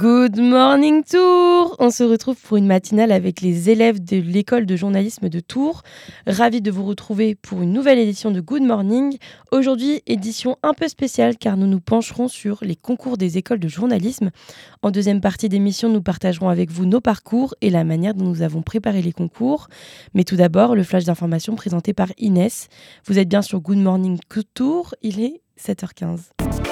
Good morning Tour On se retrouve pour une matinale avec les élèves de l'école de journalisme de Tours. Ravi de vous retrouver pour une nouvelle édition de Good Morning. Aujourd'hui, édition un peu spéciale car nous nous pencherons sur les concours des écoles de journalisme. En deuxième partie d'émission, nous partagerons avec vous nos parcours et la manière dont nous avons préparé les concours. Mais tout d'abord, le flash d'information présenté par Inès. Vous êtes bien sur Good Morning Tour, il est 7h15.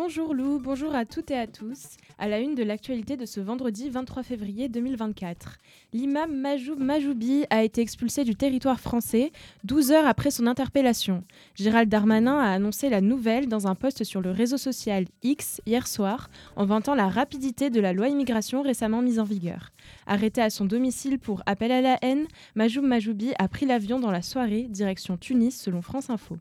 Bonjour Lou, bonjour à toutes et à tous. À la une de l'actualité de ce vendredi 23 février 2024. L'imam Majoub Majoubi a été expulsé du territoire français 12 heures après son interpellation. Gérald Darmanin a annoncé la nouvelle dans un post sur le réseau social X hier soir en vantant la rapidité de la loi immigration récemment mise en vigueur. Arrêté à son domicile pour appel à la haine, Majoub Majoubi a pris l'avion dans la soirée direction Tunis selon France Info.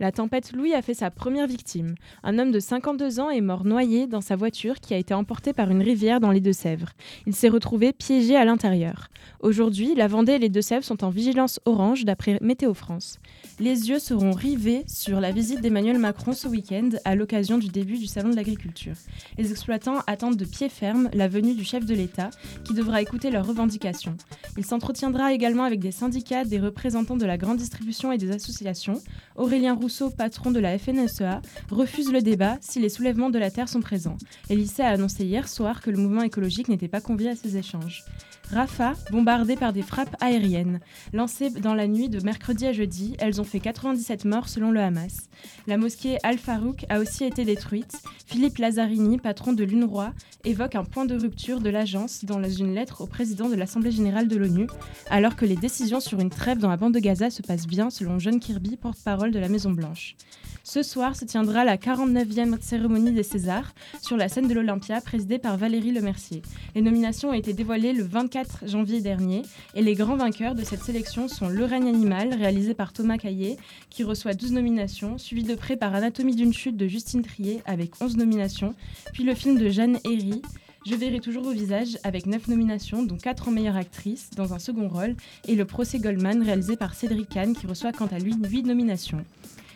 La tempête Louis a fait sa première victime. Un homme de 52 ans est mort noyé dans sa voiture qui a été emportée par une rivière dans les Deux-Sèvres. Il s'est retrouvé piégé à l'intérieur. Aujourd'hui, la Vendée et les Deux-Sèvres sont en vigilance orange d'après Météo France. Les yeux seront rivés sur la visite d'Emmanuel Macron ce week-end à l'occasion du début du Salon de l'agriculture. Les exploitants attendent de pied ferme la venue du chef de l'État qui devra écouter leurs revendications. Il s'entretiendra également avec des syndicats, des représentants de la grande distribution et des associations. Aurélien Rousseau, patron de la FNSEA, refuse le débat si les soulèvements de la Terre sont présents. Et a annoncé hier soir que le mouvement écologique n'était pas convié à ces échanges. Rafah, bombardée par des frappes aériennes. Lancées dans la nuit de mercredi à jeudi, elles ont fait 97 morts selon le Hamas. La mosquée Al-Farouk a aussi été détruite. Philippe Lazzarini, patron de l'UNRWA, évoque un point de rupture de l'agence dans une lettre au président de l'Assemblée générale de l'ONU, alors que les décisions sur une trêve dans la bande de Gaza se passent bien selon John Kirby, porte-parole de la Maison-Blanche. Ce soir se tiendra la 49e cérémonie des Césars sur la scène de l'Olympia, présidée par Valérie Lemercier. Les nominations ont été dévoilées le 24 janvier dernier et les grands vainqueurs de cette sélection sont Le règne animal, réalisé par Thomas Caillé, qui reçoit 12 nominations, suivi de près par Anatomie d'une chute de Justine Trier avec 11 nominations, puis le film de Jeanne Herry, je verrai toujours vos visages avec 9 nominations, dont 4 en meilleure actrice dans un second rôle, et le procès Goldman réalisé par Cédric Kahn qui reçoit quant à lui 8 nominations.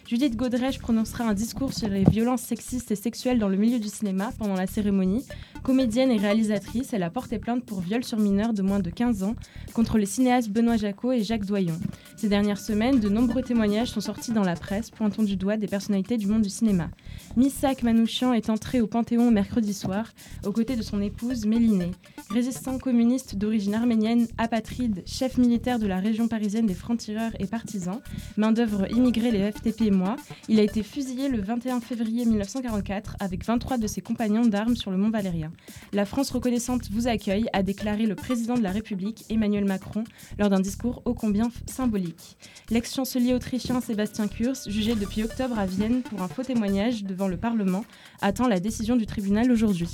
Judith Godrèche prononcera un discours sur les violences sexistes et sexuelles dans le milieu du cinéma pendant la cérémonie. Comédienne et réalisatrice, elle a porté plainte pour viol sur mineur de moins de 15 ans contre les cinéastes Benoît Jacot et Jacques Doyon. Ces dernières semaines, de nombreux témoignages sont sortis dans la presse pointant du doigt des personnalités du monde du cinéma. Missak Manouchian est entré au Panthéon mercredi soir aux côtés de son épouse Mélinée. Résistant communiste d'origine arménienne, apatride, chef militaire de la région parisienne des francs-tireurs et partisans, main-d'œuvre immigrée les FTP et moi, il a été fusillé le 21 février 1944 avec 23 de ses compagnons d'armes sur le Mont Valérien. La France reconnaissante vous accueille, a déclaré le président de la République, Emmanuel Macron, lors d'un discours ô combien symbolique. L'ex-chancelier autrichien Sébastien Kurz, jugé depuis octobre à Vienne pour un faux témoignage devant le Parlement, attend la décision du tribunal aujourd'hui.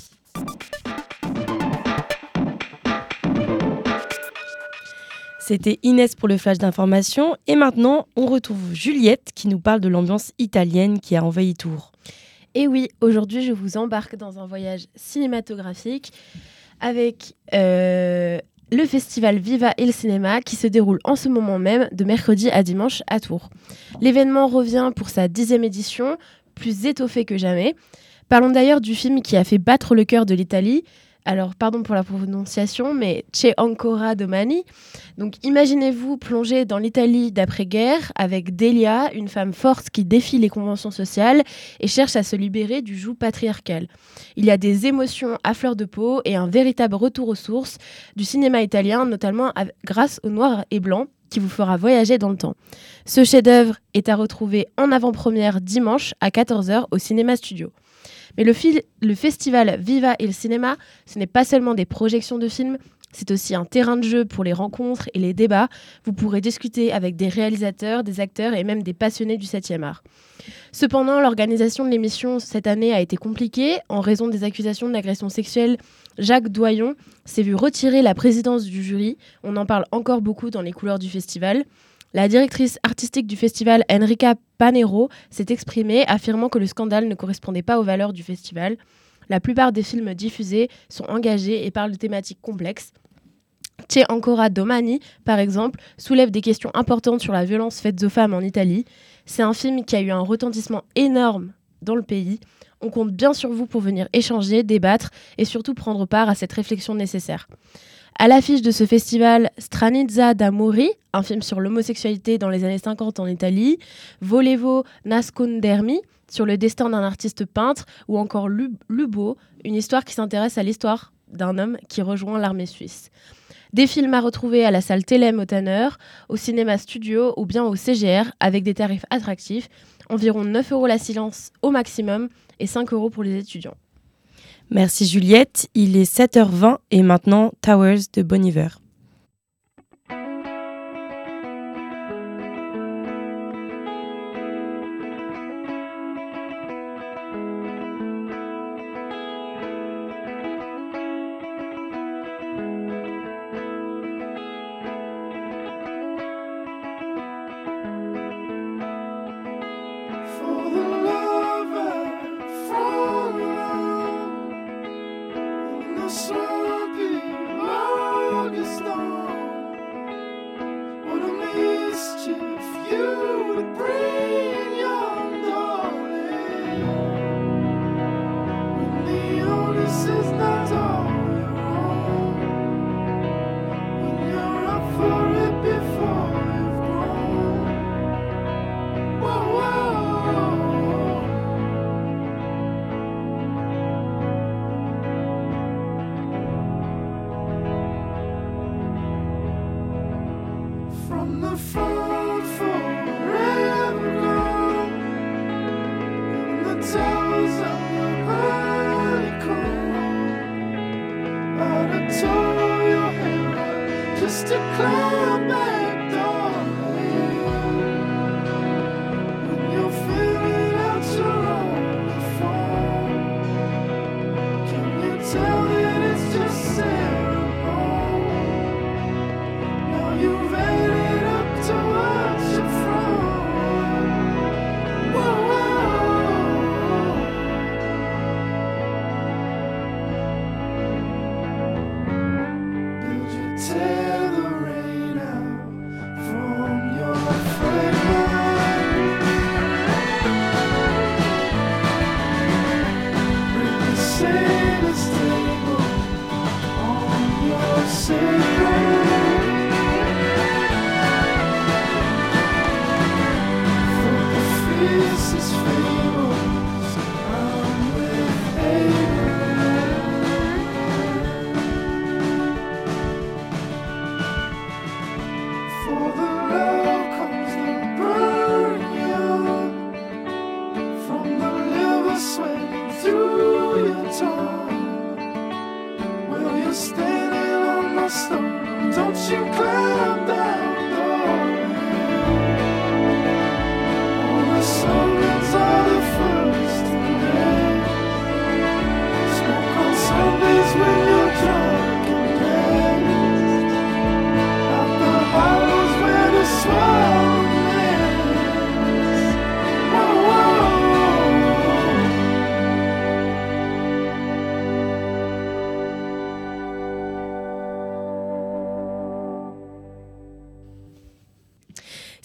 C'était Inès pour le flash d'information. Et maintenant, on retrouve Juliette qui nous parle de l'ambiance italienne qui a envahi Tours. Et oui, aujourd'hui, je vous embarque dans un voyage cinématographique avec euh, le festival Viva il Cinéma qui se déroule en ce moment même de mercredi à dimanche à Tours. L'événement revient pour sa dixième édition, plus étoffé que jamais. Parlons d'ailleurs du film qui a fait battre le cœur de l'Italie, alors pardon pour la prononciation, mais C'è ancora domani. Donc imaginez-vous plonger dans l'Italie d'après-guerre avec Delia, une femme forte qui défie les conventions sociales et cherche à se libérer du joug patriarcal. Il y a des émotions à fleur de peau et un véritable retour aux sources du cinéma italien, notamment grâce au noir et blanc qui vous fera voyager dans le temps. Ce chef-d'œuvre est à retrouver en avant-première dimanche à 14h au Cinéma Studio. Mais le, le festival Viva il Cinéma, ce n'est pas seulement des projections de films, C'est aussi un terrain de jeu pour les rencontres et les débats. Vous pourrez discuter avec des réalisateurs, des acteurs et même des passionnés du 7e art. Cependant, l'organisation de l'émission cette année a été compliquée en raison des accusations d'agression sexuelle. Jacques Doyon s'est vu retirer la présidence du jury. On en parle encore beaucoup dans les couleurs du festival. La directrice artistique du festival, Enrica Panero, s'est exprimée, affirmant que le scandale ne correspondait pas aux valeurs du festival. La plupart des films diffusés sont engagés et parlent de thématiques complexes. C'è ancora domani, par exemple, soulève des questions importantes sur la violence faite aux femmes en Italie. C'est un film qui a eu un retentissement énorme dans le pays. On compte bien sur vous pour venir échanger, débattre et surtout prendre part à cette réflexion nécessaire. À l'affiche de ce festival, Stranizza d'Amori, un film sur l'homosexualité dans les années 50 en Italie, Volevo nascondermi, sur le destin d'un artiste peintre, ou encore Lubo, une histoire qui s'intéresse à l'histoire d'un homme qui rejoint l'armée suisse. Des films à retrouver à la salle Télém au Tanner, au cinéma studio ou bien au CGR avec des tarifs attractifs, environ 9 euros la silence au maximum et 5 euros pour les étudiants. Merci Juliette, il est 7h20 et maintenant Towers de Bon Iver.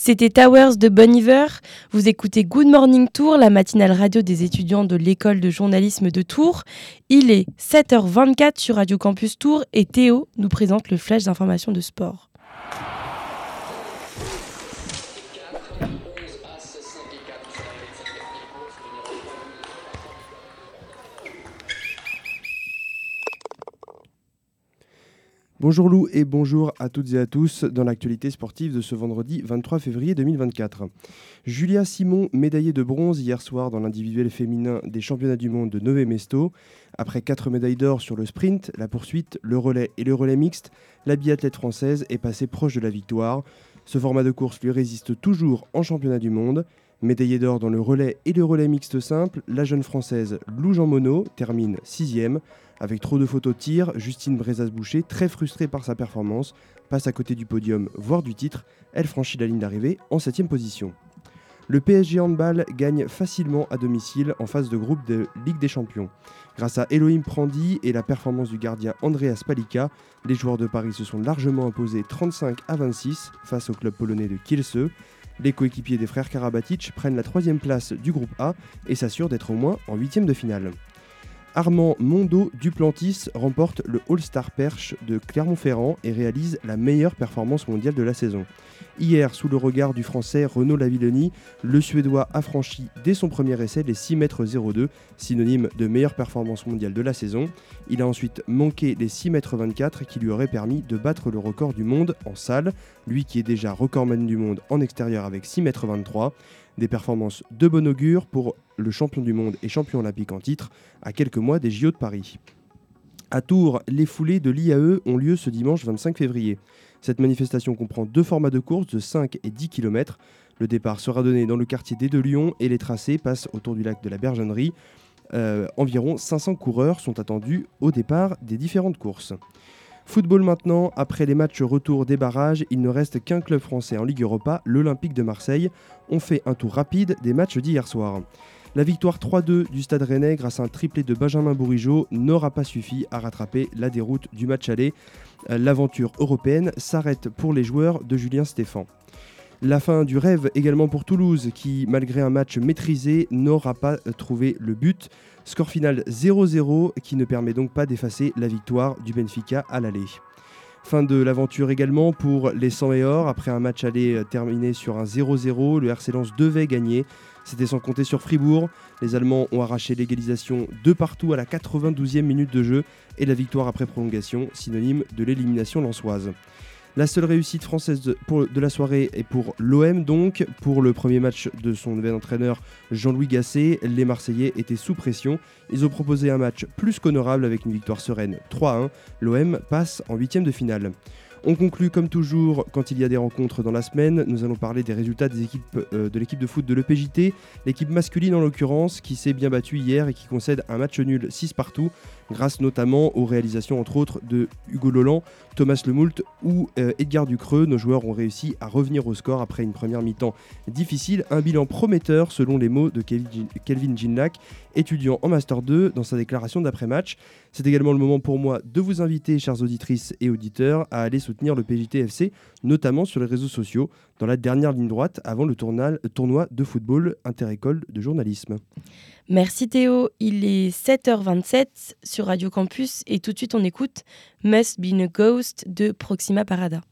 C'était Towers de Bon Iver. Vous écoutez Good Morning Tour, la matinale radio des étudiants de l'école de journalisme de Tours. Il est 7h24 sur Radio Campus Tours et Théo nous présente le flash d'information de sport. Bonjour Lou et bonjour à toutes et à tous dans l'actualité sportive de ce vendredi 23 février 2024. Julia Simon, médaillée de bronze hier soir dans l'individuel féminin des championnats du monde de Nové Mesto. Après quatre médailles d'or sur le sprint, la poursuite, le relais et le relais mixte, la biathlète française est passée proche de la victoire. Ce format de course lui résiste toujours en championnat du monde. Médaillée d'or dans le relais et le relais mixte simple, la jeune française Lou Jean Monod termine sixième. Avec trop de photos tir, Justine Brezas-Boucher, très frustrée par sa performance, passe à côté du podium, voire du titre. Elle franchit la ligne d'arrivée en septième position. Le PSG Handball gagne facilement à domicile en phase de groupe de Ligue des Champions. Grâce à Elohim Prandi et la performance du gardien Andreas Palika, les joueurs de Paris se sont largement imposés 35 à 26 face au club polonais de Kielce. Les coéquipiers des frères Karabatic prennent la troisième place du groupe A et s'assurent d'être au moins en huitième de finale. Armand Mondo Duplantis remporte le All-Star Perche de Clermont-Ferrand et réalise la meilleure performance mondiale de la saison. Hier, sous le regard du français Renaud Lavillenie, le Suédois a franchi dès son premier essai les 6 mètres 02, synonyme de meilleure performance mondiale de la saison. Il a ensuite manqué les 6 mètres 24 qui lui auraient permis de battre le record du monde en salle, lui qui est déjà recordman du monde en extérieur avec 6 mètres 23. Des performances de bon augure pour le champion du monde et champion olympique en titre à quelques mois des JO de Paris. À Tours, les foulées de l'IAE ont lieu ce dimanche 25 février. Cette manifestation comprend deux formats de course de 5 et 10 km. Le départ sera donné dans le quartier des Deux Lions et les tracés passent autour du lac de la Bergennerie. Euh, environ 500 coureurs sont attendus au départ des différentes courses. Football maintenant, après les matchs retour des barrages, il ne reste qu'un club français en Ligue Europa, l'Olympique de Marseille. On fait un tour rapide des matchs d'hier soir. La victoire 3-2 du Stade Rennais grâce à un triplé de Benjamin Bourigeau n'aura pas suffi à rattraper la déroute du match aller. L'aventure européenne s'arrête pour les joueurs de Julien Stéphan. La fin du rêve également pour Toulouse qui, malgré un match maîtrisé, n'aura pas trouvé le but. Score final 0-0 qui ne permet donc pas d'effacer la victoire du Benfica à l'aller. Fin de l'aventure également pour les 100 et or. Après un match aller terminé sur un 0-0, le RC Lens devait gagner. C'était sans compter sur Fribourg. Les Allemands ont arraché l'égalisation de partout à la 92e minute de jeu et la victoire après prolongation, synonyme de l'élimination lensoise. La seule réussite française de, la soirée est pour l'OM donc. Pour le premier match de son nouvel entraîneur Jean-Louis Gasset, les Marseillais étaient sous pression. Ils ont proposé un match plus qu'honorable avec une victoire sereine 3-1. L'OM passe en huitième de finale. On conclut comme toujours quand il y a des rencontres dans la semaine. Nous allons parler des résultats euh, de l'équipe de foot de l'EPJT, l'équipe masculine en l'occurrence, qui s'est bien battue hier et qui concède un match nul 6 partout, grâce notamment aux réalisations entre autres de Hugo Loland, Thomas Lemoult ou euh, Edgar Ducreux. Nos joueurs ont réussi à revenir au score après une première mi-temps difficile. Un bilan prometteur selon les mots de Kelvin Ginlach, étudiant en Master 2 dans sa déclaration d'après-match. C'est également le moment pour moi de vous inviter, chères auditrices et auditeurs, à aller soutenir le PJTFC, notamment sur les réseaux sociaux, dans la dernière ligne droite avant le tournoi de football interécole de journalisme. Merci Théo, il est 7h27 sur Radio Campus et tout de suite on écoute Must Be a Ghost de Proxima Parada.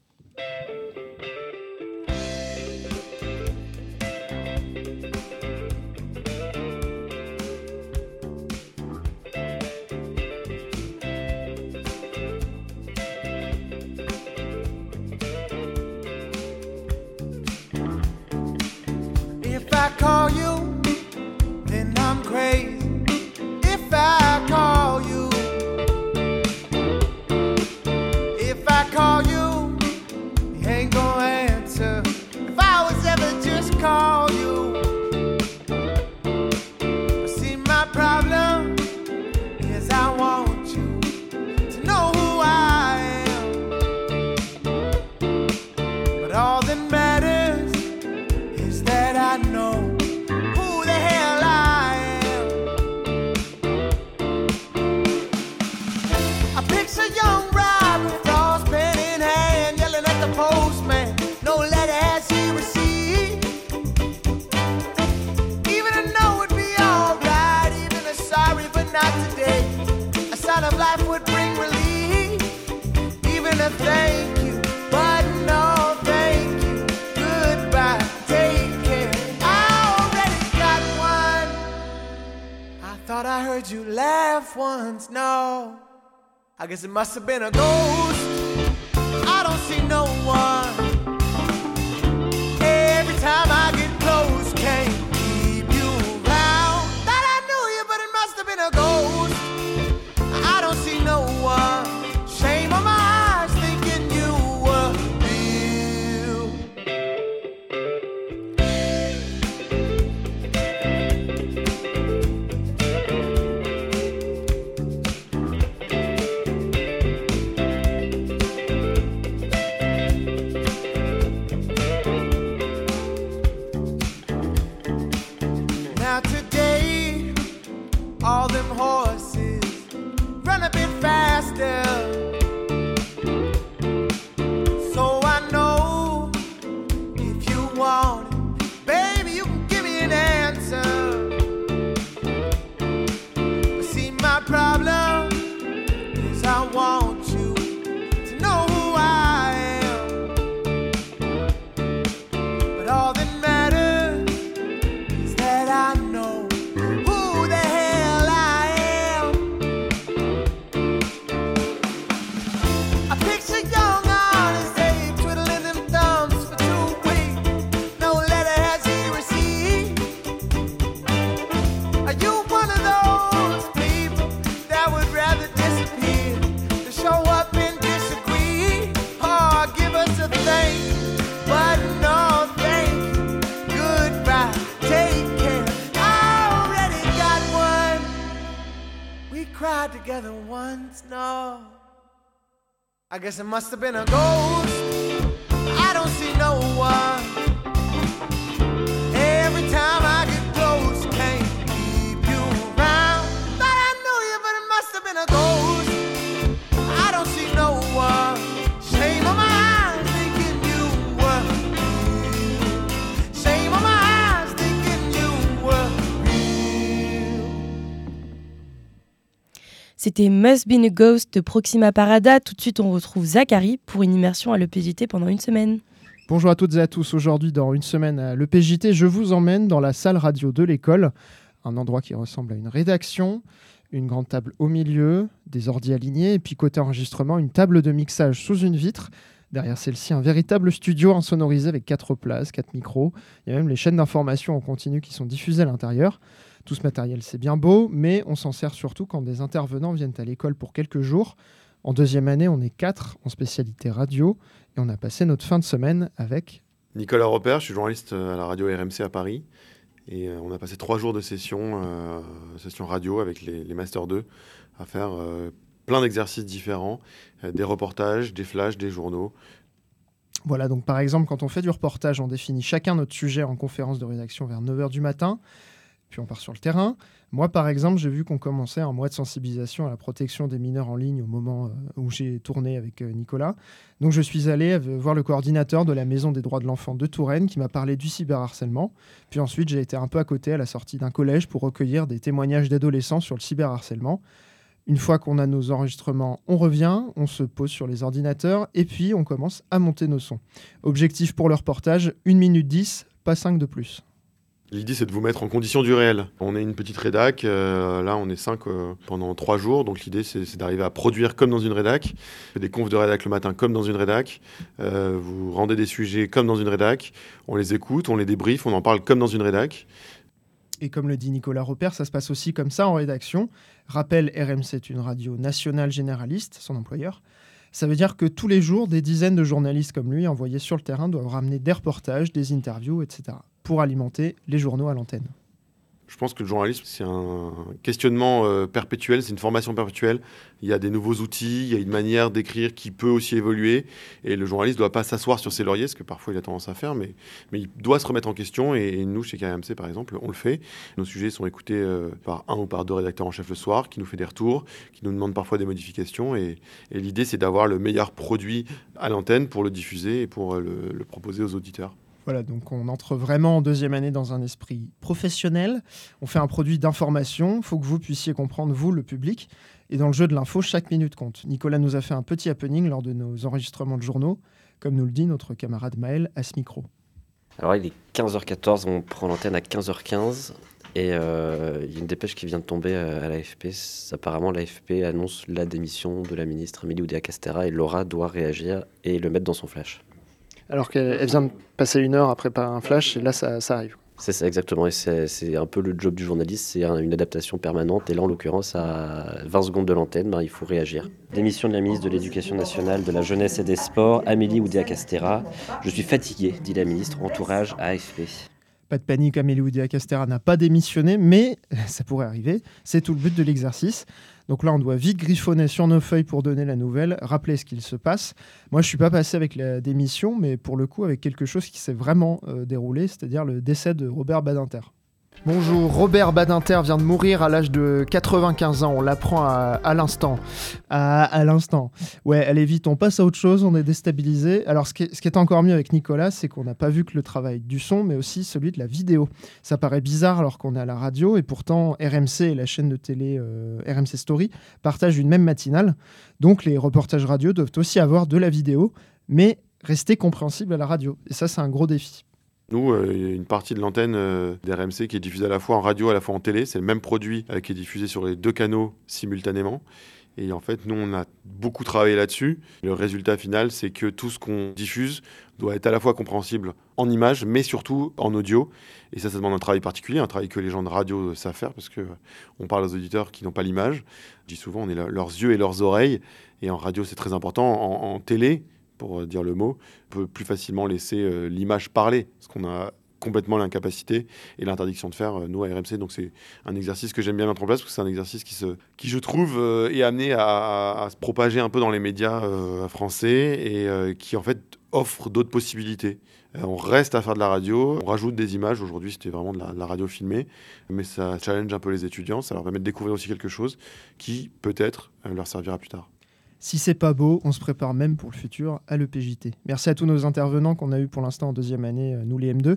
guess it must have been a ghost. I don't see no one. Guess it must have been a ghost. C'était Must Be a Ghost de Proxima Parada. Tout de suite, on retrouve Zachary pour une immersion à l'EPJT pendant une semaine. Bonjour à toutes et à tous. Aujourd'hui, dans une semaine à l'EPJT, je vous emmène dans la salle radio de l'école, un endroit qui ressemble à une rédaction, une grande table au milieu, des ordis alignés, et puis côté enregistrement, une table de mixage sous une vitre. Derrière celle-ci, un véritable studio insonorisé avec quatre places, quatre micros. Il y a même les chaînes d'information en continu qui sont diffusées à l'intérieur. Tout ce matériel, c'est bien beau, mais on s'en sert surtout quand des intervenants viennent à l'école pour quelques jours. En deuxième année, on est quatre en spécialité radio et on a passé notre fin de semaine avec Nicolas Repère, je suis journaliste euh, à la radio RMC à Paris. Et euh, on a passé trois jours de session, euh, session radio avec les, les Master 2 à faire euh, plein d'exercices différents, euh, des reportages, des flashs, des journaux. Voilà, donc par exemple, quand on fait du reportage, on définit chacun notre sujet en conférence de rédaction vers 9h du matin, puis on part sur le terrain. Moi, par exemple, j'ai vu qu'on commençait un mois de sensibilisation à la protection des mineurs en ligne au moment euh, où j'ai tourné avec euh, Nicolas. Donc je suis allé voir le coordinateur de la Maison des droits de l'enfant de Touraine qui m'a parlé du cyberharcèlement. Puis ensuite, j'ai été un peu à côté à la sortie d'un collège pour recueillir des témoignages d'adolescents sur le cyberharcèlement. Une fois qu'on a nos enregistrements, on revient, on se pose sur les ordinateurs et puis on commence à monter nos sons. Objectif pour le reportage, 1 minute 10, pas 5 de plus. L'idée, c'est de vous mettre en condition du réel. On est une petite rédac, euh, là on est cinq euh, pendant trois jours, donc l'idée c'est d'arriver à produire comme dans une rédac, des confs de rédac le matin comme dans une rédac, euh, vous rendez des sujets comme dans une rédac, on les écoute, on les débriefe, on en parle comme dans une rédac. Et comme le dit Nicolas Repère, ça se passe aussi comme ça en rédaction. Rappel, RMC est une radio nationale généraliste, son employeur. Ça veut dire que tous les jours, des dizaines de journalistes comme lui, envoyés sur le terrain, doivent ramener des reportages, des interviews, etc., pour alimenter les journaux à l'antenne. Je pense que le journalisme, c'est un questionnement euh, perpétuel, c'est une formation perpétuelle. Il y a des nouveaux outils, il y a une manière d'écrire qui peut aussi évoluer. Et le journaliste ne doit pas s'asseoir sur ses lauriers, ce que parfois il a tendance à faire, mais, mais il doit se remettre en question. Et, nous, chez KMC, par exemple, on le fait. Nos sujets sont écoutés euh, par un ou par deux rédacteurs en chef le soir, qui nous fait des retours, qui nous demandent parfois des modifications. Et, l'idée, c'est d'avoir le meilleur produit à l'antenne pour le diffuser et pour euh, le proposer aux auditeurs. Voilà, donc on entre vraiment en deuxième année dans un esprit professionnel. On fait un produit d'information. Il faut que vous puissiez comprendre, vous, le public. Et dans le jeu de l'info, chaque minute compte. Nicolas nous a fait un petit happening lors de nos enregistrements de journaux, comme nous le dit notre camarade Maël à ce micro. Alors il est 15h14, on prend l'antenne à 15h15 et euh, il y a une dépêche qui vient de tomber à l'AFP. Apparemment l'AFP annonce la démission de la ministre Amélie Oudéa-Castera et Laura doit réagir et le mettre dans son flash. Alors qu'elle elle vient de passer une heure à préparer un flash, et là, ça, ça arrive. C'est ça exactement, et c'est un peu le job du journaliste, c'est un- une adaptation permanente, et là en l'occurrence à 20 secondes de l'antenne, ben, il faut réagir. Démission de la ministre de l'Éducation nationale, de la jeunesse et des sports, Amélie Oudéa-Castera. Je suis fatigué, dit la ministre, entourage AFP. Pas de panique, Amélie Oudéa-Castera n'a pas démissionné, mais ça pourrait arriver. C'est tout le but de l'exercice. Donc là, on doit vite griffonner sur nos feuilles pour donner la nouvelle, rappeler ce qu'il se passe. Moi, je suis pas passé avec la démission, mais pour le coup, avec quelque chose qui s'est vraiment euh, déroulé, c'est-à-dire le décès de Robert Badinter. Bonjour, Robert Badinter vient de mourir à l'âge de 95 ans. On l'apprend à, l'instant. À, l'instant. Ouais, allez vite, on passe à autre chose, on est déstabilisé. Alors, ce qui est, ce qui est encore mieux avec Nicolas, c'est qu'on n'a pas vu que le travail du son, mais aussi celui de la vidéo. Ça paraît bizarre alors qu'on est à la radio, et pourtant RMC et la chaîne de télé euh, RMC Story partagent une même matinale. Donc, les reportages radio doivent aussi avoir de la vidéo, mais rester compréhensible à la radio. Et ça, c'est un gros défi. Nous, euh, une partie de l'antenne euh, d'RMC qui est diffusée à la fois en radio, à la fois en télé. C'est le même produit euh, qui est diffusé sur les deux canaux simultanément. Et en fait, nous, on a beaucoup travaillé là-dessus. Le résultat final, c'est que tout ce qu'on diffuse doit être à la fois compréhensible en images, mais surtout en audio. Et ça, ça demande un travail particulier, un travail que les gens de radio savent faire, parce qu'on parle aux auditeurs qui n'ont pas l'image. Je dis souvent, on est le- leurs yeux et leurs oreilles. Et en radio, c'est très important. En télé, pour euh, dire le mot, peut plus facilement laisser euh, l'image parler, parce qu'on a complètement l'incapacité et l'interdiction de faire, euh, nous, à RMC. Donc c'est un exercice que j'aime bien mettre en place, parce que c'est un exercice qui, se, qui je trouve, est amené à, se propager un peu dans les médias français et qui, en fait, offre d'autres possibilités. On reste à faire de la radio, on rajoute des images. Aujourd'hui, c'était vraiment de la, de la radio filmée, mais ça challenge un peu les étudiants, ça leur permet de découvrir aussi quelque chose qui, peut-être, leur servira plus tard. Si c'est pas beau, on se prépare même pour le futur à l'EPJT. Merci à tous nos intervenants qu'on a eu pour l'instant en deuxième année, euh, nous les M2.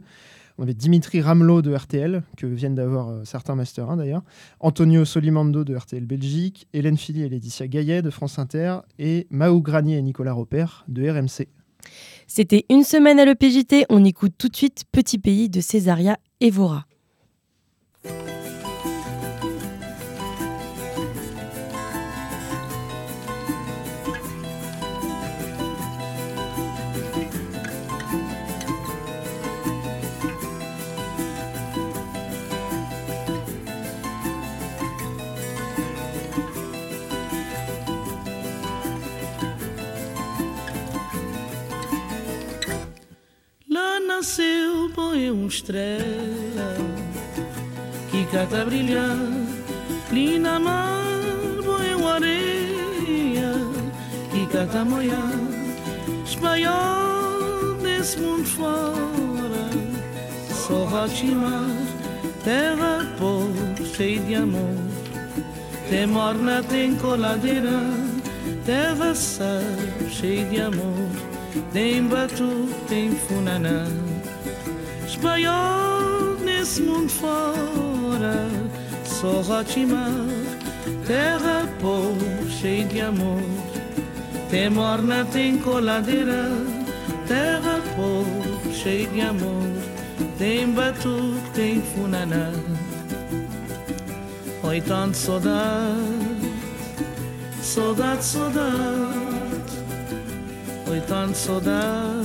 On avait Dimitri Ramelot de RTL, que viennent d'avoir euh, certains Master 1 d'ailleurs, Antonio Solimando de RTL Belgique, Hélène Philly et Laetitia Gaillet de France Inter, et Mahou Granier et Nicolas Robert de RMC. C'était une semaine à l'EPJT. On écoute tout de suite Petit Pays de Césaria Evora. Nasceu, põe uma estrela que cata brilhar. Ali na mar, põe uma areia que cata a moiar. Espanhol desse mundo fora, só Rotimar, terra pobre, cheia de amor. Tem morna, tem coladeira, terra sal, cheia de amor. Tem batu, tem funaná Espanhol nesse mundo fora. Só Rotimar Terra pobre, cheia de amor. Tem morna, tem coladeira Terra pobre, cheia de amor. Tem batu, tem funaná. Oi, tanto saudade Saudade, saudade. Oi, tanta saudade,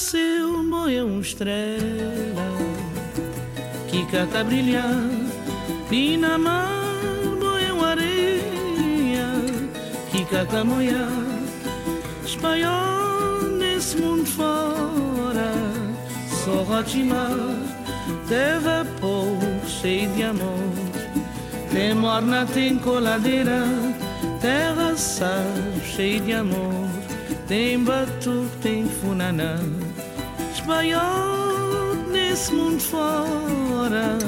Nasceu boia uma estrela que cata brilhar e na mar uma areia que cata moiar espanhol nesse mundo fora só Rotimar terra pobre cheia de amor. Tem morna tem coladeira terra sal cheia de amor. Tem batu, tem funaná Espanhol nesse mundo fora,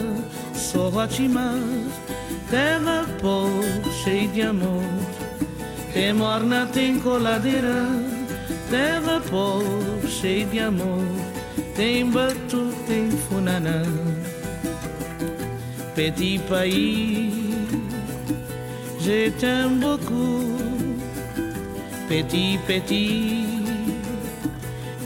só Guatimar, terra pobre, cheia de amor. Tem morna, tem coladeira, terra pobre, cheia de amor. Tem batu, tem funaná. Petit pays, je t'aime beaucoup. Petit, petit,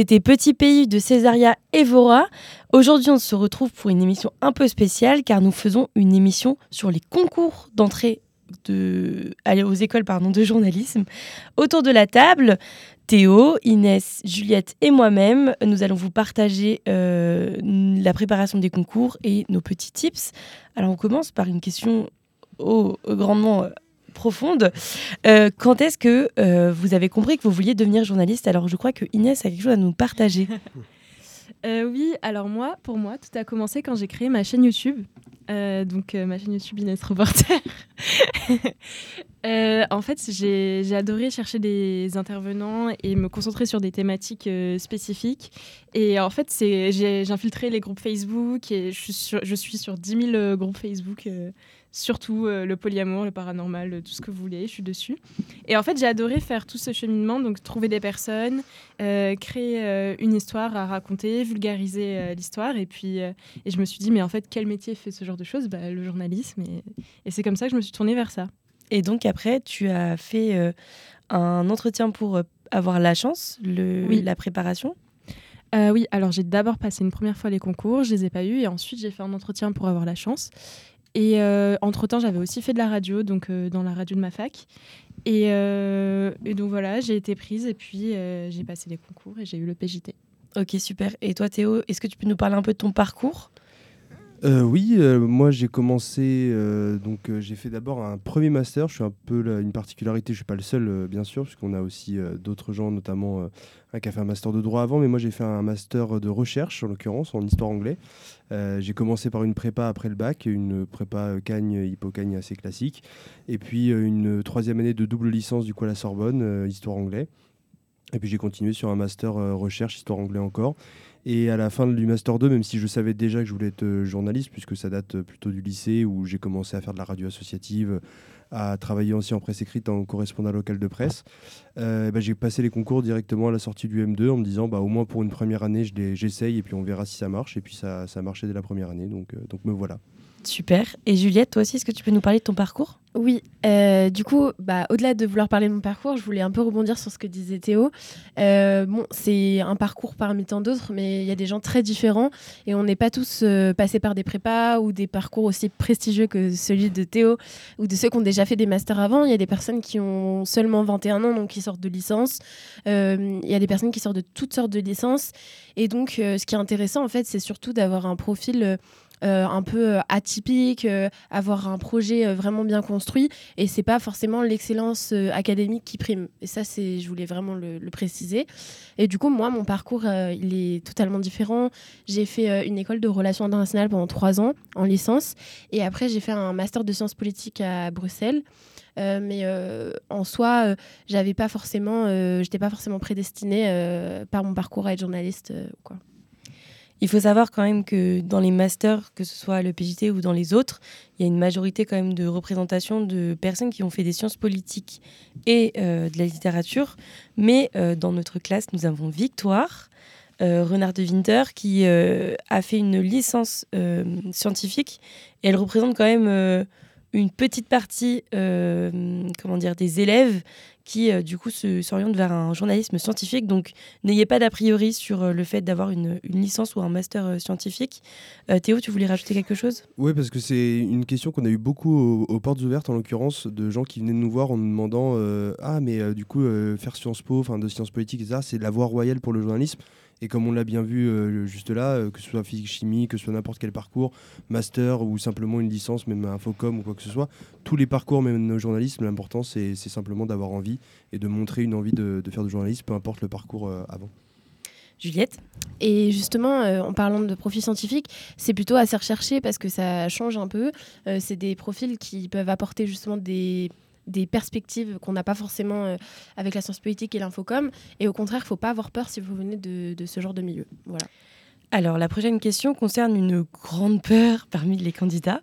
C'était Petit Pays de Césaria Evora. Aujourd'hui, on se retrouve pour une émission un peu spéciale car nous faisons une émission sur les concours d'entrée aux écoles pardon, de journalisme. Autour de la table, Théo, Inès, Juliette et moi-même, nous allons vous partager euh, la préparation des concours et nos petits tips. Alors, on commence par une question au, au grandement euh, profonde. Euh, quand est-ce que euh, vous avez compris que vous vouliez devenir journaliste? Alors, je crois que Inès a quelque chose à nous partager. Euh, oui, alors moi, pour moi, tout a commencé quand j'ai créé ma chaîne YouTube. Donc ma chaîne YouTube Inès Reporter. En fait, j'ai adoré chercher des intervenants et me concentrer sur des thématiques spécifiques. Et en fait, j'ai infiltré les groupes Facebook et je suis sur, je suis sur 10 000 euh, groupes Facebook, surtout euh, le polyamour, le paranormal, euh, tout ce que vous voulez, je suis dessus. Et en fait, j'ai adoré faire tout ce cheminement, donc trouver des personnes, euh, créer une histoire à raconter, vulgariser l'histoire. Et puis, et je me suis dit, mais en fait, quel métier fait ce genre de choses? Bah, Le journalisme. Et, et c'est comme ça que je me suis tournée vers ça. Et donc, après, tu as fait un entretien pour avoir la chance, le, Oui. la préparation? Euh, oui, alors j'ai d'abord passé une première fois les concours, je les ai pas eus, et ensuite j'ai fait un entretien pour avoir la chance. Et euh, entre-temps, j'avais aussi fait de la radio, donc euh, dans la radio de ma fac. Et, euh, et donc voilà, j'ai été prise, et puis j'ai passé les concours, et j'ai eu le PJT. Ok, super. Et toi, Théo, est-ce que tu peux nous parler un peu de ton parcours? Euh, oui, euh, moi j'ai commencé, euh, donc j'ai fait d'abord un premier master. Je suis un peu une particularité, je suis pas le seul bien sûr, puisqu'on a aussi d'autres gens, notamment un qui a fait un master de droit avant, mais moi j'ai fait un master de recherche en l'occurrence en histoire anglais. J'ai commencé par une prépa après le bac, une prépa Cagne, Hippocagne assez classique, et puis une troisième année de double licence du coup à la Sorbonne, histoire anglais. Et puis j'ai continué sur un master recherche histoire anglais encore. Et à la fin du Master 2, même si je savais déjà que je voulais être euh, journaliste, puisque ça date euh, plutôt du lycée où j'ai commencé à faire de la radio associative, à travailler aussi en presse écrite en correspondant local de presse, euh, bah, j'ai passé les concours directement à la sortie du M2 en me disant bah, au moins pour une première année, j'essaye et puis on verra si ça marche. Et puis ça, ça a marché dès la première année, donc, donc me voilà. Super. Et Juliette, toi aussi, est-ce que tu peux nous parler de ton parcours? Oui, euh, du coup, bah, au-delà de vouloir parler de mon parcours, je voulais un peu rebondir sur ce que disait Théo. Euh, bon, c'est un parcours parmi tant d'autres, mais il y a des gens très différents et on n'est pas tous euh, passés par des prépas ou des parcours aussi prestigieux que celui de Théo ou de ceux qui ont déjà fait des masters avant. Il y a des personnes qui ont seulement 21 ans, donc qui sortent de licence. Il y a des personnes qui sortent de toutes sortes de licences. Et donc, ce qui est intéressant, en fait, c'est surtout d'avoir un profil. Euh, un peu euh, atypique, euh, avoir un projet vraiment bien construit. Et c'est pas forcément l'excellence académique qui prime. Et ça, c'est, je voulais vraiment le, préciser. Et du coup, moi, mon parcours, il est totalement différent. J'ai fait une école de relations internationales pendant trois ans en licence. Et après, j'ai fait un master de sciences politiques à Bruxelles. Mais en soi, euh, j'avais pas forcément, j'étais pas forcément prédestinée par mon parcours à être journaliste. ou quoi. Il faut savoir quand même que dans les masters, que ce soit le PJT ou dans les autres, il y a une majorité quand même de représentation de personnes qui ont fait des sciences politiques et euh, de la littérature. Mais euh, dans notre classe, nous avons Victoire, euh, Renard de Winter, qui a fait une licence scientifique. Elle représente quand même une petite partie, comment dire, des élèves qui euh, du coup s'orientent vers un journalisme scientifique. Donc n'ayez pas d'a priori sur euh, le fait d'avoir une, licence ou un master euh, scientifique. Théo, tu voulais rajouter quelque chose? Oui, parce que c'est une question qu'on a eu beaucoup aux, portes ouvertes, en l'occurrence, de gens qui venaient nous voir en nous demandant Ah, mais du coup, faire Sciences Po, enfin de sciences politiques, c'est la voie royale pour le journalisme. Et comme on l'a bien vu euh, juste là, euh, que ce soit physique-chimie, que ce soit n'importe quel parcours, master ou simplement une licence, même un FOCOM ou quoi que ce soit, tous les parcours mènent au journalisme. L'important, c'est c'est simplement d'avoir envie et de montrer une envie de, de faire du journalisme, peu importe le parcours euh, avant. Juliette? Et justement, euh, en parlant de profils scientifiques, c'est plutôt assez recherché parce que ça change un peu. Euh, c'est des profils qui peuvent apporter justement des des perspectives qu'on n'a pas forcément euh, avec la science politique et l'infocom. Et au contraire, il ne faut pas avoir peur si vous venez de, de ce genre de milieu. Voilà. Alors, la prochaine question concerne une grande peur parmi les candidats.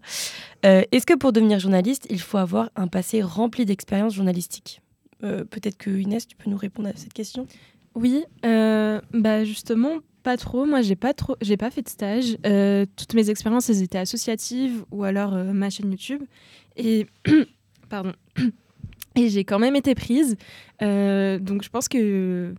Euh, Est-ce que pour devenir journaliste, il faut avoir un passé rempli d'expériences journalistiques? Euh, Peut-être que Inès, tu peux nous répondre à cette question? Oui, euh, bah justement, pas trop. Moi, j'ai pas trop, j'ai pas fait de stage. Euh, toutes mes expériences, elles étaient associatives ou alors euh, ma chaîne YouTube. Et pardon. Et j'ai quand même été prise. Euh, donc, je pense que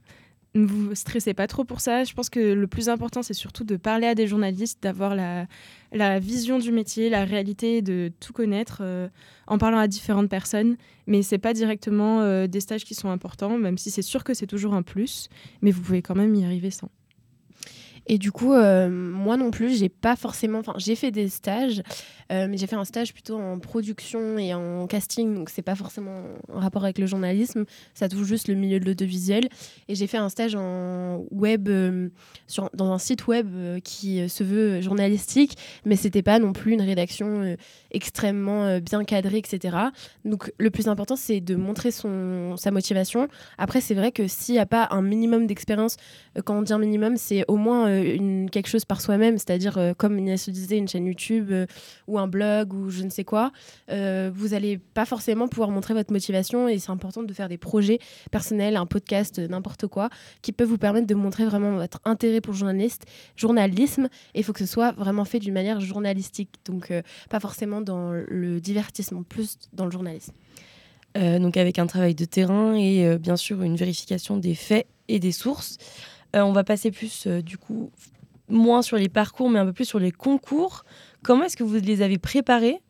ne vous stressez pas trop pour ça. Je pense que le plus important, c'est surtout de parler à des journalistes, d'avoir la, vision du métier, la réalité, de tout connaître euh, en parlant à différentes personnes. Mais c'est pas directement euh, des stages qui sont importants, même si c'est sûr que c'est toujours un plus. Mais vous pouvez quand même y arriver sans. Et du coup, moi non plus, j'ai pas forcément. Enfin, j'ai fait des stages, mais j'ai fait un stage plutôt en production et en casting, donc c'est pas forcément en rapport avec le journalisme. Ça touche juste le milieu de l'audiovisuel. Et j'ai fait un stage en web, euh, sur, dans un site web euh, qui euh, se veut journalistique, mais c'était pas non plus une rédaction euh, extrêmement euh, bien cadrée, etc. Donc le plus important, c'est de montrer son, sa motivation. Après, c'est vrai que s'il n'y a pas un minimum d'expérience, euh, quand on dit un minimum, c'est au moins euh, quelque chose par soi-même, c'est-à-dire, euh, comme Inès le disait, une chaîne YouTube euh, un blog ou je ne sais quoi. Euh, vous n'allez pas forcément pouvoir montrer votre motivation et c'est important de faire des projets personnels, un podcast, euh, n'importe quoi, qui peuvent vous permettre de montrer vraiment votre intérêt pour le journaliste, journalisme. Et il faut que ce soit vraiment fait d'une manière journalistique, donc euh, pas forcément dans le divertissement, plus dans le journalisme. Donc avec un travail de terrain et bien sûr une vérification des faits et des sources. On va passer plus du coup moins sur les parcours mais un peu plus sur les concours. Comment est-ce que vous les avez préparés,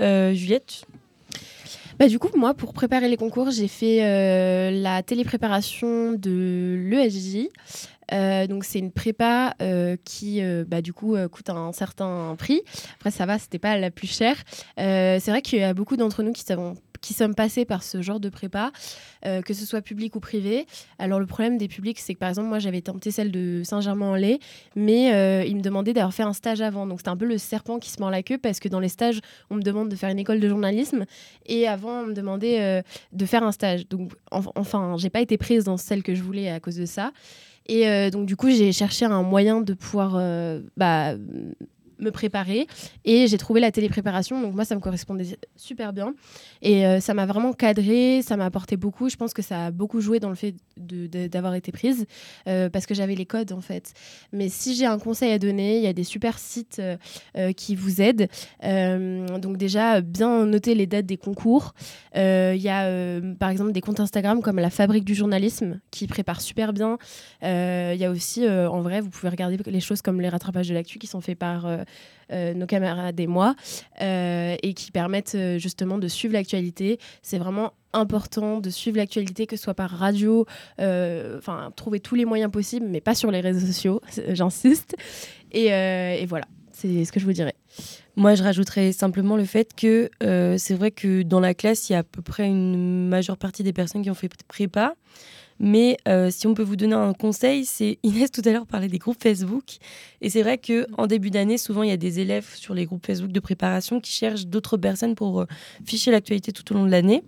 Euh, Juliette? Bah, du coup, moi, pour préparer les concours, j'ai fait euh, la télépréparation de l'ESJ. Euh, donc c'est une prépa qui bah, du coup coûte un certain prix. Après ça va, c'était pas la plus chère. C'est vrai qu'il y a beaucoup d'entre nous qui savent qui sommes passés par ce genre de prépa, euh, que ce soit public ou privé. Alors le problème des publics, c'est que par exemple moi j'avais tenté celle de Saint-Germain-en-Laye, mais euh, ils me demandaient d'avoir fait un stage avant. Donc c'était un peu le serpent qui se mord la queue parce que dans les stages on me demande de faire une école de journalisme et avant on me demandait euh, de faire un stage. Donc en- enfin j'ai pas été prise dans celle que je voulais à cause de ça. Et donc, du coup, j'ai cherché un moyen de pouvoir bah, me préparer. Et j'ai trouvé la télépréparation. Donc, moi, ça me correspondait super bien. Et euh, ça m'a vraiment cadré, ça m'a apporté beaucoup. Je pense que ça a beaucoup joué dans le fait d'avoir été prise euh, parce que j'avais les codes, en fait. Mais si j'ai un conseil à donner, il y a des super sites euh, qui vous aident. Donc, déjà, bien noter les dates des concours. Il y a, par exemple, des comptes Instagram comme La Fabrique du journalisme qui prépare super bien. Il y a aussi, en vrai, vous pouvez regarder les choses comme les rattrapages de l'actu qui sont faits par nos camarades et moi euh, et qui permettent euh, justement de suivre l'actualité. C'est vraiment important de suivre l'actualité, que ce soit par radio, euh, enfin, trouver tous les moyens possibles, mais pas sur les réseaux sociaux, j'insiste. Et, euh, et voilà, c'est ce que je vous dirais. Moi, je rajouterais simplement le fait que euh, c'est vrai que dans la classe, il y a à peu près une majeure partie des personnes qui ont fait prépa. Mais euh, si on peut vous donner un conseil, c'est Inès tout à l'heure parlait des groupes Facebook. Et c'est vrai que en début d'année, souvent, il y a des élèves sur les groupes Facebook de préparation qui cherchent d'autres personnes pour euh, ficher l'actualité tout au long de l'année,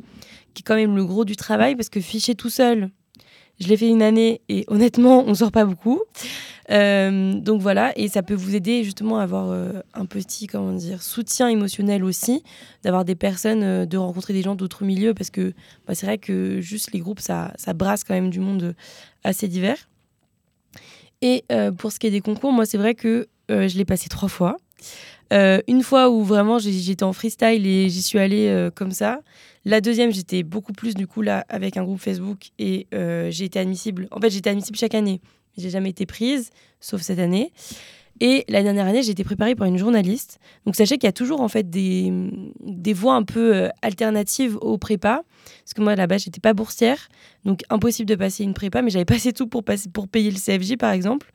qui est quand même le gros du travail, parce que ficher tout seul, je l'ai fait une année et honnêtement, on sort pas beaucoup. Euh, donc voilà, et ça peut vous aider justement à avoir euh, un petit comment dire soutien émotionnel aussi, d'avoir des personnes, euh, de rencontrer des gens d'autres milieux, parce que bah, c'est vrai que juste les groupes, ça, ça brasse quand même du monde assez divers. Et pour ce qui est des concours, moi c'est vrai que je l'ai passé trois fois. Euh, une fois où vraiment j'étais en freestyle et j'y suis allée euh, comme ça. La deuxième, j'étais beaucoup plus du coup là avec un groupe Facebook et euh, j'ai été admissible. En fait, j'étais admissible chaque année. J'ai jamais été prise, sauf cette année. Et la dernière année, j'ai été préparée par une journaliste. Donc sachez qu'il y a toujours en fait des, des voies un peu euh, alternatives aux prépas. Parce que moi, là-bas, j'étais pas boursière. Donc impossible de passer une prépa, mais j'avais passé tout pour, passer, pour payer le CFJ, par exemple.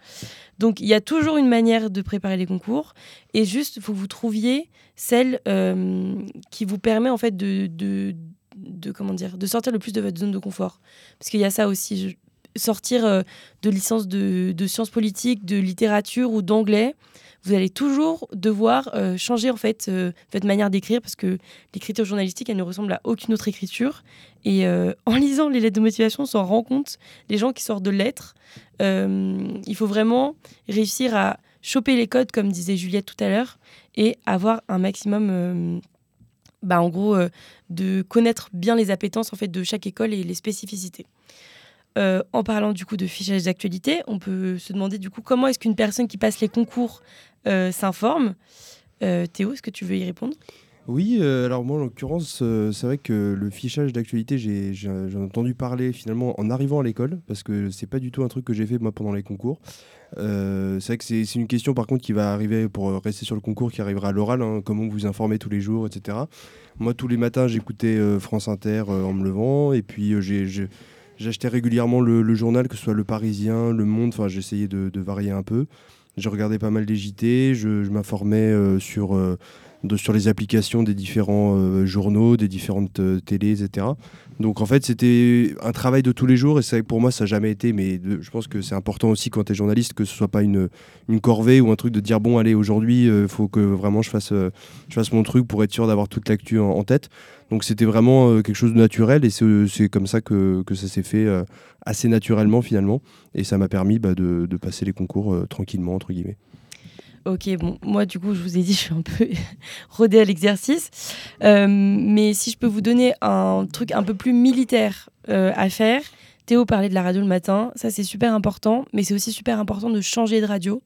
Donc il y a toujours une manière de préparer les concours. Et juste, il faut que vous trouviez celle euh, qui vous permet en fait de, de, de, comment dire, de sortir le plus de votre zone de confort. Parce qu'il y a ça aussi. Sortir euh, de licence de, sciences politiques, de littérature ou d'anglais, vous allez toujours devoir euh, changer en fait euh, votre manière d'écrire parce que l'écriture journalistique elle ne ressemble à aucune autre écriture. Et en lisant les lettres de motivation on s'en rend compte les gens qui sortent de lettres il faut vraiment réussir à choper les codes comme disait Juliette tout à l'heure et avoir un maximum bah, en gros de connaître bien les appétences en fait de chaque école et les spécificités euh, en parlant du coup de fichage d'actualité, on peut se demander du coup comment est-ce qu'une personne qui passe les concours euh, s'informe. Euh, Théo, est-ce que tu veux y répondre? Oui, alors moi en l'occurrence, c'est vrai que le fichage d'actualité, j'ai entendu parler finalement en arrivant à l'école, parce que c'est pas du tout un truc que j'ai fait moi pendant les concours. C'est vrai que c'est une question par contre qui va arriver pour rester sur le concours, qui arrivera à l'oral, hein, comment vous informez tous les jours, etc. Moi tous les matins j'écoutais France Inter en me levant, et puis j'ai- j'achetais régulièrement le, journal, que ce soit Le Parisien, Le Monde, enfin j'essayais de, varier un peu. Je regardais pas mal les JT, je, je m'informais euh, sur, euh, sur les applications des différents euh, journaux, des différentes euh, télés, etc. Donc en fait, c'était un travail de tous les jours et que pour moi, ça n'a jamais été, mais je pense que c'est important aussi quand tu es journaliste que ce soit pas une, corvée ou un truc de dire bon, allez, aujourd'hui, il faut que vraiment je fasse, euh, je fasse mon truc pour être sûr d'avoir toute l'actu en, tête. Donc c'était vraiment euh, quelque chose de naturel et c'est comme ça que, que ça s'est fait euh, assez naturellement finalement. Et ça m'a permis bah, de, de passer les concours euh, tranquillement, entre guillemets. Ok, bon, moi du coup, je vous ai dit, je suis un peu rodée à l'exercice. Euh, mais si je peux vous donner un truc un peu plus militaire euh, à faire, Théo parlait de la radio le matin, ça c'est super important, mais c'est aussi super important de changer de radio.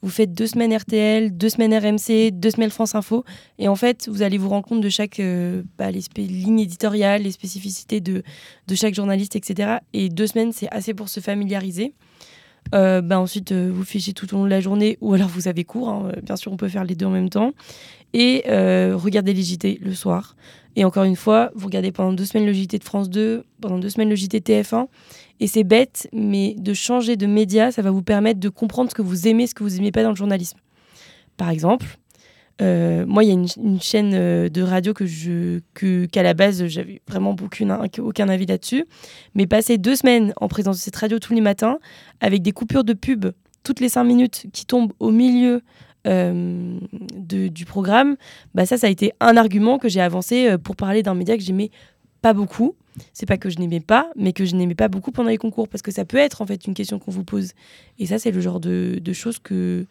Vous faites deux semaines RTL, deux semaines RMC, deux semaines France Info, et en fait, vous allez vous rendre compte de chaque euh, bah, ligne éditoriale, les spécificités de, de chaque journaliste, etc. Et deux semaines, c'est assez pour se familiariser. Euh, bah ensuite, euh, vous fichez tout au long de la journée, ou alors vous avez cours. hein. Bien sûr, on peut faire les deux en même temps. Et euh, regardez les JT le soir. Et encore une fois, vous regardez pendant deux semaines le JT de France 2, pendant deux semaines le JT TF1. Et c'est bête, mais de changer de média, ça va vous permettre de comprendre ce que vous aimez, ce que vous aimez pas dans le journalisme. Par exemple, euh, moi, il y a une, chaîne euh, de radio que je, que, qu'à la base, j'avais vraiment aucune, aucun avis là-dessus. Mais passer deux semaines en présence de cette radio tous les matins, avec des coupures de pub toutes les cinq minutes qui tombent au milieu euh, du programme, bah ça, ça a été un argument que j'ai avancé pour parler d'un média que j'aimais pas beaucoup. C'est pas que je n'aimais pas, mais que je n'aimais pas beaucoup pendant les concours, parce que ça peut être en fait une question qu'on vous pose. Et ça, c'est le genre de, de choses que,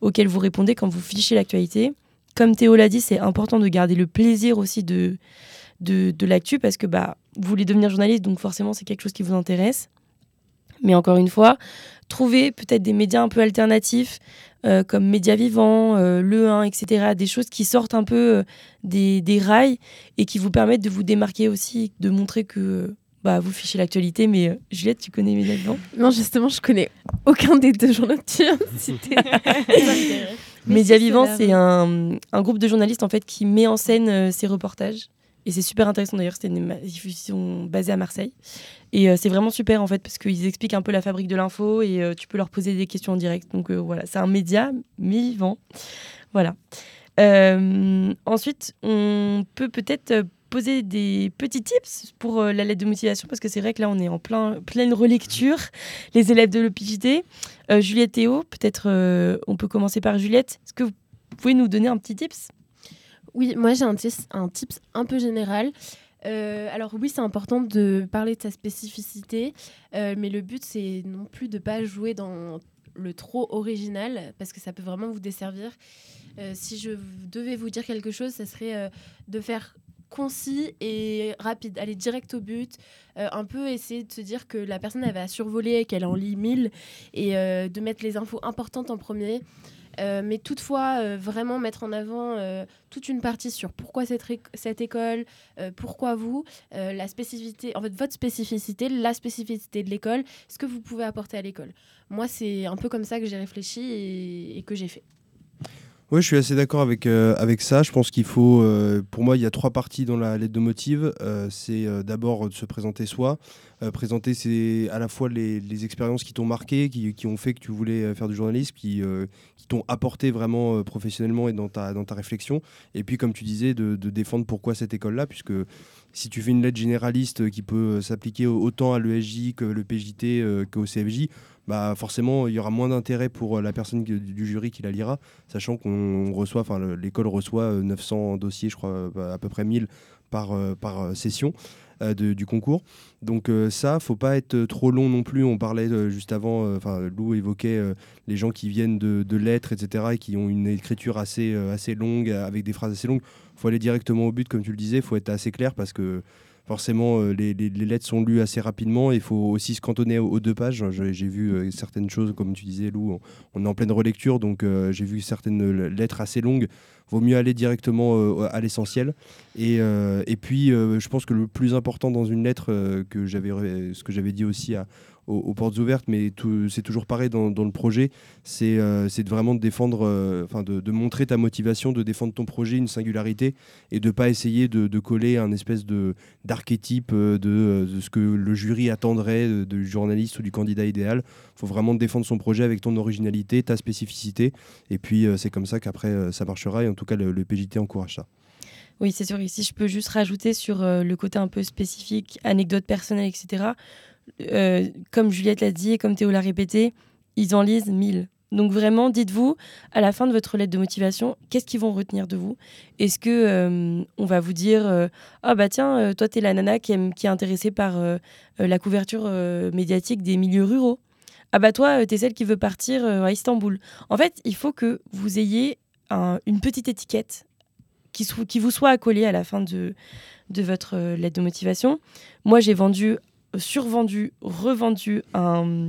auxquelles vous répondez quand vous fichez l'actualité. Comme Théo l'a dit, c'est important de garder le plaisir aussi de, de, de l'actu, parce que bah, vous voulez devenir journaliste, donc forcément, c'est quelque chose qui vous intéresse. Mais encore une fois, trouver peut-être des médias un peu alternatifs, euh, comme Média Vivant, euh, Le 1, etc. Des choses qui sortent un peu euh, des, des rails et qui vous permettent de vous démarquer aussi, de montrer que euh, bah, vous fichez l'actualité. Mais euh, Juliette, tu connais Média Vivant? Non, justement, je connais aucun des deux journaux que tu viens de citer. Média Vivant, c'est c'est un, un groupe de journalistes en fait qui met en scène euh, ses reportages. Et c'est super intéressant d'ailleurs, c'était une diffusion basée à Marseille. Et euh, c'est vraiment super en fait parce qu'ils expliquent un peu la fabrique de l'info et euh, tu peux leur poser des questions en direct. Donc euh, voilà, c'est un média vivant. Voilà. Ensuite, on peut peut-être poser des petits tips pour la lettre de motivation parce que c'est vrai que là on est en plein, pleine relecture, les élèves de l'OPJT. Juliette Théo, peut-être on peut commencer par Juliette. Est-ce que vous pouvez nous donner un petit tips? Oui, moi j'ai un, un un peu général. Euh, alors oui, c'est important de parler de sa spécificité, euh, mais le but c'est non plus de pas jouer dans le trop original parce que ça peut vraiment vous desservir. Euh, si je devais vous dire quelque chose, ça serait de faire concis et rapide, aller direct au but, un peu essayer de se dire que la personne elle va survoler, qu'elle en lit mille et de mettre les infos importantes en premier. Euh, mais toutefois, euh, vraiment mettre en avant euh, toute une partie sur pourquoi cette, école, pourquoi vous, la spécificité, en fait, votre spécificité, la spécificité de l'école, ce que vous pouvez apporter à l'école. Moi, c'est un peu comme ça que j'ai réfléchi et que j'ai fait. Oui, je suis assez d'accord avec, euh, avec ça. Je pense qu'il faut, euh, pour moi, il y a trois parties dans la lettre de motive. Euh, c'est d'abord de se présenter soi. Présenter, à la fois les, les expériences qui t'ont marqué, qui, qui ont fait que tu voulais faire du journalisme, qui, qui t'ont apporté vraiment professionnellement et dans ta, dans ta réflexion. Et puis, comme tu disais, de, de défendre pourquoi cette école-là, puisque si tu fais une lettre généraliste qui peut s'appliquer autant à l'ESJ que le PJT qu'au CFJ, bah forcément il y aura moins d'intérêt pour euh, la personne du jury qui la lira, sachant qu'on reçoit, enfin le- l'école reçoit euh, 900 dossiers, je crois euh, à peu près 1000 par, euh, par euh, session euh, du concours. Donc euh, ça, faut pas être trop long non plus. On parlait euh, juste avant, euh, enfin Lou évoquait euh, les gens qui viennent de, de lettres, etc., et qui ont une écriture assez, euh, assez longue, euh, avec des phrases assez longues. faut aller directement au but, comme tu le disais, faut être assez clair parce que forcément euh, les, lettres sont lues assez rapidement. Il faut aussi se cantonner aux, deux pages. J'ai vu euh, certaines choses, comme tu disais Lou, on, est en pleine relecture, donc euh, j'ai vu certaines lettres assez longues. Vaut mieux aller directement euh, à l'essentiel. Et, euh, et puis, euh, je pense que le plus important dans une lettre, que j'avais, ce que j'avais dit aussi à- aux, portes ouvertes, mais c'est toujours pareil dans, dans le projet, c'est, vraiment de défendre, enfin de, montrer ta motivation, de défendre ton projet, une singularité, et de pas essayer de, coller un espèce de, d'archétype de, ce que le jury attendrait du journaliste ou du candidat idéal. Faut vraiment défendre son projet avec ton originalité, ta spécificité, et puis c'est comme ça qu'après ça marchera, tout cas le, PJT encourage ça. Oui, c'est sûr. Et si je peux juste rajouter sur euh, le côté un peu spécifique, anecdote personnelle, etc. euh, comme Juliette l'a dit et comme Théo l'a répété, ils en lisent 1000. Donc vraiment, dites-vous, à la fin de votre lettre de motivation, qu'est-ce qu'ils vont retenir de vous? Est-ce que euh, on va vous dire, ah bah tiens, toi t'es la nana qui, est intéressée par la couverture médiatique des milieux ruraux Ah bah toi, t'es celle qui veut partir à Istanbul. En fait, il faut que vous ayez un- une petite étiquette qui, vous soit accolé à la fin de, votre euh, lettre de motivation. Moi, j'ai vendu, survendu, revendu un,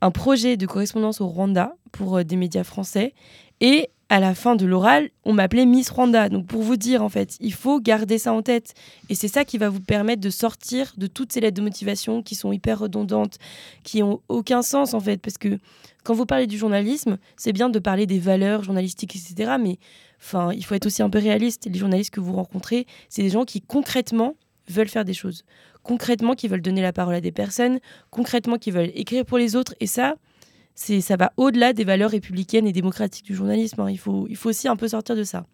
un projet de correspondance au Rwanda pour euh, des médias français. Et à la fin de l'oral, on m'appelait Miss Rwanda. Donc pour vous dire, en fait, il faut garder ça en tête. Et c'est ça qui va vous permettre de sortir de toutes ces lettres de motivation qui sont hyper redondantes, qui ont aucun sens, en fait. Parce que quand vous parlez du journalisme, c'est bien de parler des valeurs journalistiques, etc. Mais enfin, il faut être aussi un peu réaliste. Les journalistes que vous rencontrez, c'est des gens qui concrètement veulent faire des choses. Concrètement, qui veulent donner la parole à des personnes. Concrètement, qui veulent écrire pour les autres. Et ça, c'est ça va au-delà des valeurs républicaines et démocratiques du journalisme. hein. Il, faut, il faut aussi un peu sortir de ça.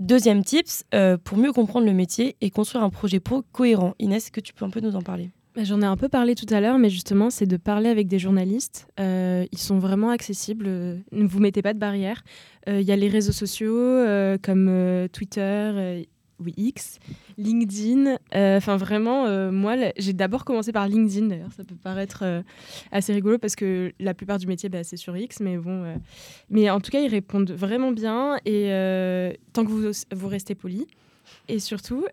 Deuxième tips, euh, pour mieux comprendre le métier et construire un projet pro cohérent. Inès, est-ce que tu peux un peu nous en parler? Bah, J'en ai un peu parlé tout à l'heure, mais justement, c'est de parler avec des journalistes. Euh, ils sont vraiment accessibles. euh, Ne vous mettez pas de barrière. Euh, Il y a les réseaux sociaux comme Twitter, oui, X, LinkedIn. Euh, Enfin, vraiment, euh, moi, j'ai d'abord commencé par LinkedIn. D'ailleurs, ça peut paraître euh, assez rigolo parce que la plupart du métier, bah, c'est sur X, mais bon. Mais en tout cas, ils répondent vraiment bien et tant que vous, vous restez poli. Et surtout,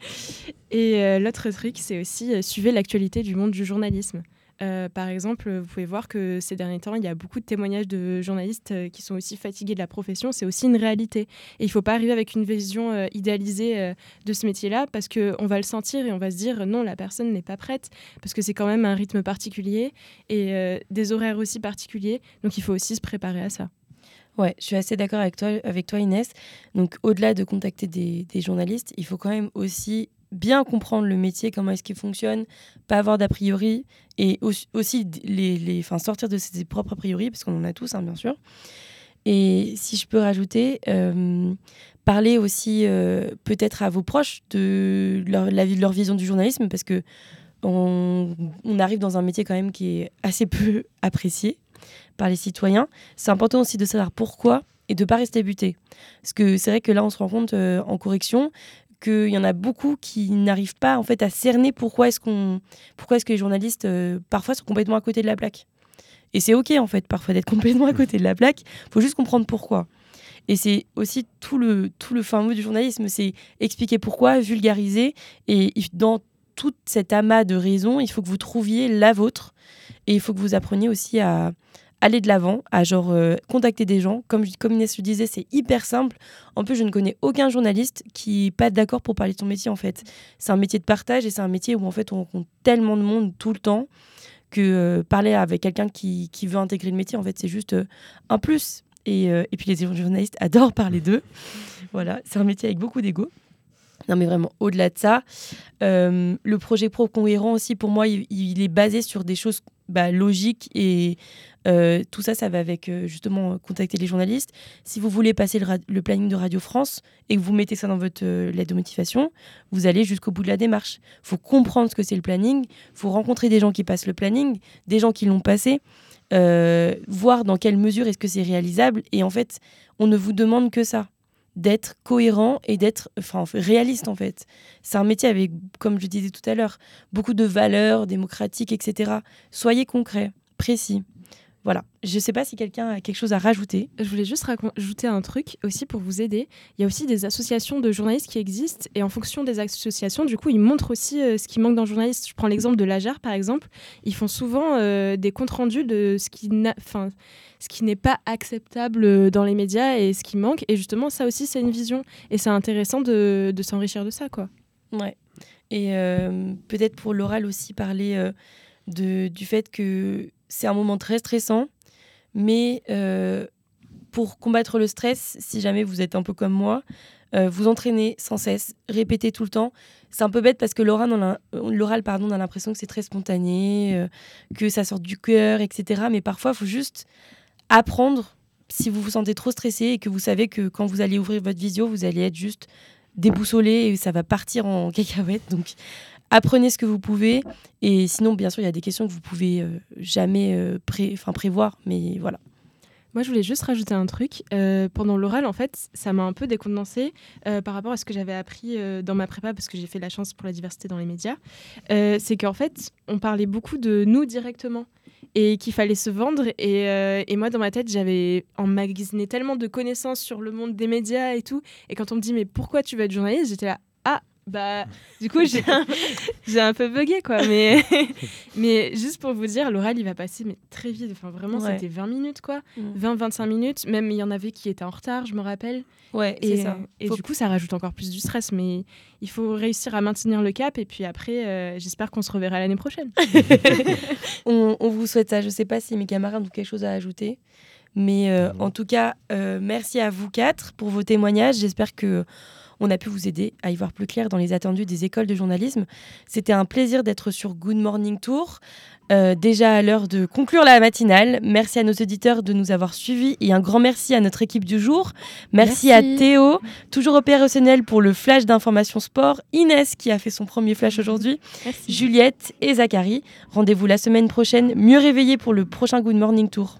et l'autre truc, c'est aussi suivez l'actualité du monde du journalisme. Euh, par exemple, vous pouvez voir que ces derniers temps, il y a beaucoup de témoignages de journalistes euh, qui sont aussi fatigués de la profession. C'est aussi une réalité. Et il ne faut pas arriver avec une vision euh, idéalisée de ce métier-là parce qu'on va le sentir et on va se dire non, la personne n'est pas prête parce que c'est quand même un rythme particulier et des horaires aussi particuliers. Donc il faut aussi se préparer à ça. Ouais, je suis assez d'accord avec toi, avec toi, Inès. Donc, au-delà de contacter des journalistes, il faut quand même aussi bien comprendre le métier, comment est-ce qu'il fonctionne, pas avoir d'a priori et aussi, sortir de ses propres a priori, parce qu'on en a tous, hein, bien sûr. Et si je peux rajouter, euh, parler aussi euh, peut-être à vos proches de leur, la, leur vision du journalisme, parce que on, on arrive dans un métier quand même qui est assez peu apprécié par les citoyens. C'est important aussi de savoir pourquoi et de ne pas rester buté. Parce que c'est vrai que là, on se rend compte euh, en correction qu'il y en a beaucoup qui n'arrivent pas en fait à cerner pourquoi est-ce qu'on pourquoi est-ce que les journalistes euh, parfois sont complètement à côté de la plaque. Et c'est ok en fait parfois d'être complètement à côté de la plaque. faut juste comprendre pourquoi. Et c'est aussi tout le tout le fin mot du journalisme, c'est expliquer pourquoi, vulgariser et dans tout cet amas de raisons, il faut que vous trouviez la vôtre et il faut que vous appreniez aussi à, aller de l'avant, à genre euh, contacter des gens. Comme, comme Inès le disait, c'est hyper simple. En plus, je ne connais aucun journaliste qui n'est pas d'accord pour parler de son métier en fait. C'est un métier de partage et c'est un métier où en fait on rencontre tellement de monde tout le temps que euh, parler avec quelqu'un qui, qui veut intégrer le métier, en fait, c'est juste euh, un plus. Et, et puis les journalistes adorent parler d'eux. Voilà, c'est un métier avec beaucoup d'ego. Non, mais vraiment, au-delà de ça, le projet pro cohérent aussi, pour moi, il, il est basé sur des choses bah, logiques et euh, tout ça, ça va avec euh, justement contacter les journalistes. Si vous voulez passer le, planning de Radio France et que vous mettez ça dans votre euh, lettre de motivation, vous allez jusqu'au bout de la démarche. Faut comprendre ce que c'est le planning, faut rencontrer des gens qui passent le planning, des gens qui l'ont passé, voir dans quelle mesure est-ce que c'est réalisable. Et en fait, on ne vous demande que ça d'être cohérent et d'être réaliste en fait. C'est un métier avec, comme je disais tout à l'heure, beaucoup de valeurs démocratiques, etc. Soyez concret, précis. Voilà. Je ne sais pas si quelqu'un a quelque chose à rajouter. Je voulais juste rajouter un truc aussi pour vous aider. Il y a aussi des associations de journalistes qui existent et en fonction des associations, du coup, ils montrent aussi euh, ce qui manque dans le journaliste. Je prends l'exemple de l'AGER, par exemple. Ils font souvent euh, des comptes rendus de ce qui enfin, ce qui n'est pas acceptable euh, dans les médias et ce qui manque. Et justement, ça aussi, c'est une vision. Et c'est intéressant de, de s'enrichir de ça, quoi. Ouais. Et euh, peut-être pour l'oral aussi parler de, du fait que c'est un moment très stressant, mais euh, pour combattre le stress, si jamais vous êtes un peu comme moi, euh, vous entraînez sans cesse, répétez tout le temps. C'est un peu bête parce que euh, l'oral, pardon, on a l'impression que c'est très spontané, que ça sort du cœur, etc. Mais parfois, il faut juste apprendre si vous vous sentez trop stressé et que vous savez que quand vous allez ouvrir votre visio, vous allez être juste déboussolé et ça va partir en cacahuète. Donc, apprenez ce que vous pouvez. Et sinon, bien sûr, il y a des questions que vous pouvez euh, jamais euh, pré- prévoir. Mais voilà. Moi, je voulais juste rajouter un truc. Euh, pendant l'oral, en fait, ça m'a un peu décondensé euh, par rapport à ce que j'avais appris dans ma prépa, parce que j'ai fait la chance pour la diversité dans les médias. C'est qu'en fait, on parlait beaucoup de nous directement et qu'il fallait se vendre. Et, et moi, dans ma tête, j'avais emmagasiné tellement de connaissances sur le monde des médias et tout. Et quand on me dit, mais pourquoi tu veux être journaliste? J'étais là, bah, du coup, j'ai un, j'ai un peu bugué, quoi. Mais, mais juste pour vous dire, l'oral, il va passer mais très vite. Enfin, vraiment, Ouais. c'était 20 minutes, quoi. Mm. 20-25 minutes. Même, il y en avait qui étaient en retard, je me rappelle. Ouais, et, c'est ça. Et Faut- du coup, ça rajoute encore plus du stress. Mais il faut réussir à maintenir le cap. Et puis après, euh, j'espère qu'on se reverra l'année prochaine. on, on vous souhaite ça. Je ne sais pas si mes camarades ont quelque chose à ajouter. Mais euh, en tout cas, euh, merci à vous quatre pour vos témoignages. J'espère que on a pu vous aider à y voir plus clair dans les attendus des écoles de journalisme. C'était un plaisir d'être sur Good Morning Tour. Euh, déjà à l'heure de conclure la matinale. Merci à nos auditeurs de nous avoir suivis et un grand merci à notre équipe du jour. Merci, Merci. à Théo, toujours opérationnel pour le flash d'information sport. Inès qui a fait son premier flash aujourd'hui. Juliette et Zachary. Rendez-vous la semaine prochaine, mieux réveillés pour le prochain Good Morning Tour.